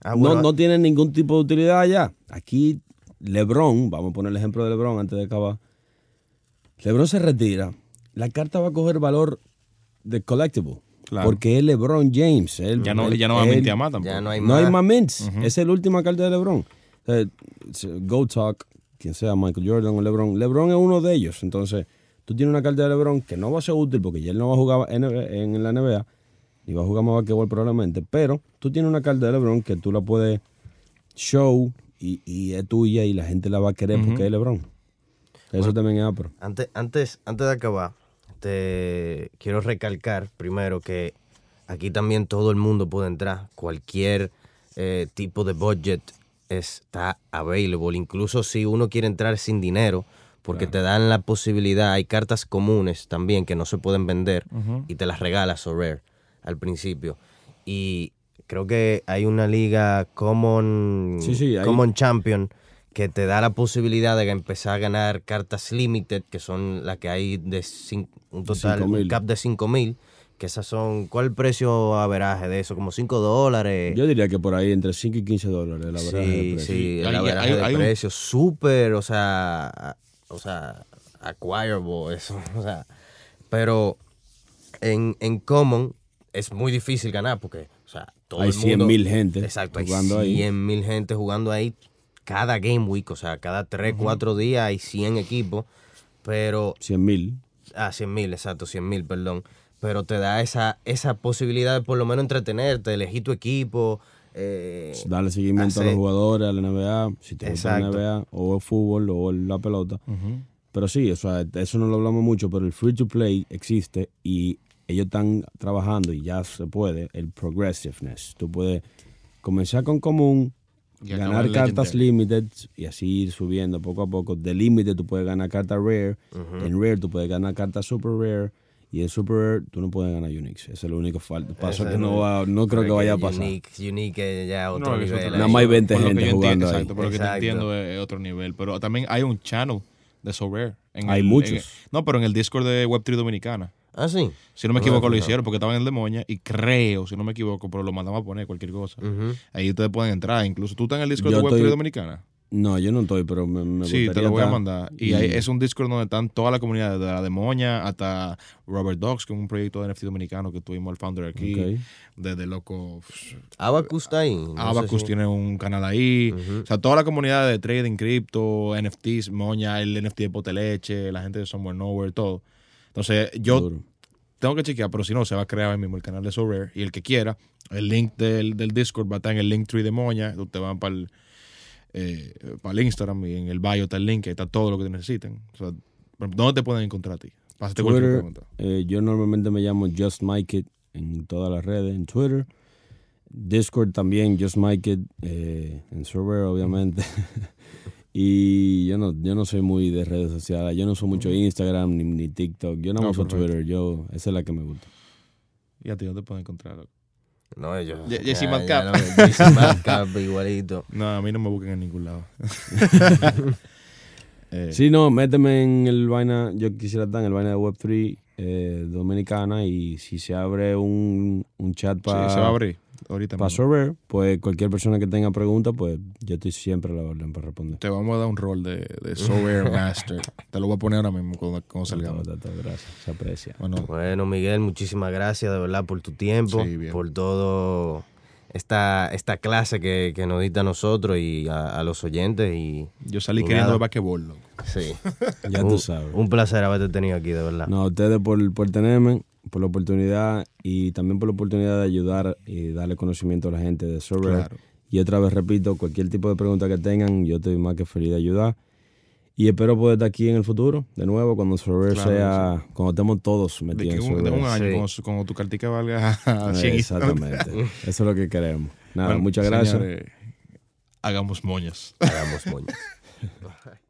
Ah, no, bueno, no tiene ningún tipo de utilidad allá. Aquí, LeBron, vamos a poner el ejemplo de LeBron antes de acabar. LeBron se retira. La carta va a coger valor de collectible. Claro. Porque es LeBron James. él- Ya no, él- ya no va a él- mentir a más tampoco. ya no hay no más. hay más mints. Esa es la última carta de LeBron. Go Talk, quien sea, Michael Jordan o LeBron. LeBron es uno de ellos. Entonces, tú tienes una carta de LeBron que no va a ser útil porque ya él no va a jugar en, en la NBA, ni va a jugar más basquetbol probablemente. Pero tú tienes una carta de LeBron que tú la puedes show y, y es tuya y la gente la va a querer porque es LeBron. Eso también es apro. Antes, antes, antes de acabar, te quiero recalcar primero que aquí también todo el mundo puede entrar. Cualquier eh, tipo de budget está available. Incluso si uno quiere entrar sin dinero, porque te dan la posibilidad, hay cartas comunes también que no se pueden vender y te las regala Sorare al principio. Y creo que hay una liga Common, Sí, sí, hay- Common Champion que te da la posibilidad de empezar a ganar cartas limited, que son las que hay de un total, un 5,000. cap de 5 mil, que esas son, ¿cuál el precio averaje de eso? Como 5 dólares. Yo diría que por ahí entre 5 y 15 dólares la verdad. Sí, sí, el Hay- averaje hay- de hay un- precio, súper, o sea, o sea, acquirable, eso, o sea, pero en, en Common es muy difícil ganar porque, sea, todo Hay el mundo... 100,000 gente Exacto, hay jugando ahí. 100 mil gente jugando ahí cada game week, o sea, cada 3, 4 días hay 100 equipos, pero 100 mil. Ah, 100 mil, exacto, 100 mil, perdón. Pero te da esa, esa posibilidad de por lo menos entretenerte, elegir tu equipo. eh, Darle seguimiento a hacer- los jugadores, a la NBA, si te gusta la. NBA, o el fútbol, o la pelota. Pero sí, o sea, eso no lo hablamos mucho, pero el free to play existe y ellos están trabajando y ya se puede, el progressiveness. Tú puedes comenzar con común, Y ganar cartas limited y así ir subiendo poco a poco. De limited tú puedes ganar cartas rare, en rare tú puedes ganar cartas super rare. Y en Super Rare tú no puedes ganar Unix. Ese es lo único falta. Paso Ese que no va, no creo que vaya a pasar. Unique, unique es ya otro No, nivel. otro- Nada más hay 20 Por lo que gente yo entiendo, jugando ahí. Exacto, por lo que te entiendo es otro nivel. Pero también hay un channel de So Rare. en Hay el- muchos. en- no, pero en el Discord de Web3 Dominicana. Ah, sí. Si no me No, equivoco, no, lo no. hicieron porque estaban en el demonia y creo, si no me equivoco, pero lo mandamos a poner cualquier cosa. Ahí ustedes pueden entrar. Incluso tú estás en el Discord Yo de Web3 estoy- Dominicana. No, yo no estoy, pero me, me Sí, te lo voy a mandar. Y, ahí es un Discord donde están toda la comunidad, desde la demonia hasta Robert Dogs, que es un proyecto de NFT dominicano que tuvimos al founder aquí. Ok. Desde loco. Abacus está ahí. no sé Abacus si- tiene un canal ahí. O sea, toda la comunidad de trading, cripto, NFTs, Moña, el NFT de Poteleche, la gente de Somewhere Nowhere, todo. Entonces, yo Duro. tengo que chequear, pero si no, se va a crear ahí mismo el canal de So Rare. Y el que quiera, el link del, del Discord va a estar en el link tree de Moña. Ustedes van para el, eh, para el Instagram y en el bio está el link, ahí está todo lo que necesiten. O sea, ¿dónde te pueden encontrar a ti? Pásate cualquier Twitter, pregunta. eh, yo normalmente me llamo Just Mike It en todas las redes, en Twitter. Discord también, Just Mike It, eh, en server obviamente. y yo no, yo no soy muy de redes sociales, yo no uso mucho Instagram ni, ni TikTok, yo no, No, uso perfecto. Twitter, yo, esa es la que me gusta. ¿Y a ti dónde te pueden encontrar? No, ya- Jesse Madcap. Madcap, igualito. No, a mí no me busquen en ningún lado. Eh, Sí, no, méteme en el vaina, yo quisiera estar en el vaina de Web3 eh, dominicana y si se abre un, un chat sí, para se va a abrir ahorita. para mismo. server, pues cualquier persona que tenga preguntas, pues yo estoy siempre a la orden para responder. Te vamos a dar un rol de, de Software Master. Te lo voy a poner ahora mismo cuando, cuando salgamos. Todo, todo, todo, gracias, se aprecia. Bueno, Bueno, Miguel, muchísimas gracias de verdad por tu tiempo, Sí, bien. por todo esta, esta clase que, que nos diste a nosotros y a, a los oyentes. Y yo salí Y queriendo basquetbol. loco. sí, Ya un, tú sabes. un placer haberte tenido aquí, de verdad. No, a ustedes por, por tenerme, por la oportunidad y también por la oportunidad de ayudar y darle conocimiento a la gente de server. Claro. Y otra vez repito, cualquier tipo de pregunta que tengan, yo estoy más que feliz de ayudar. Y espero poder estar aquí en el futuro, de nuevo, cuando server Claro, sea, cuando estemos todos De, metidos que en un, de server. un año, Sí. cuando, tu cartica valga 100 Exactamente. Eso es lo que queremos. Nada, Bueno, muchas gracias. señores, hagamos moñas. Hagamos moñas.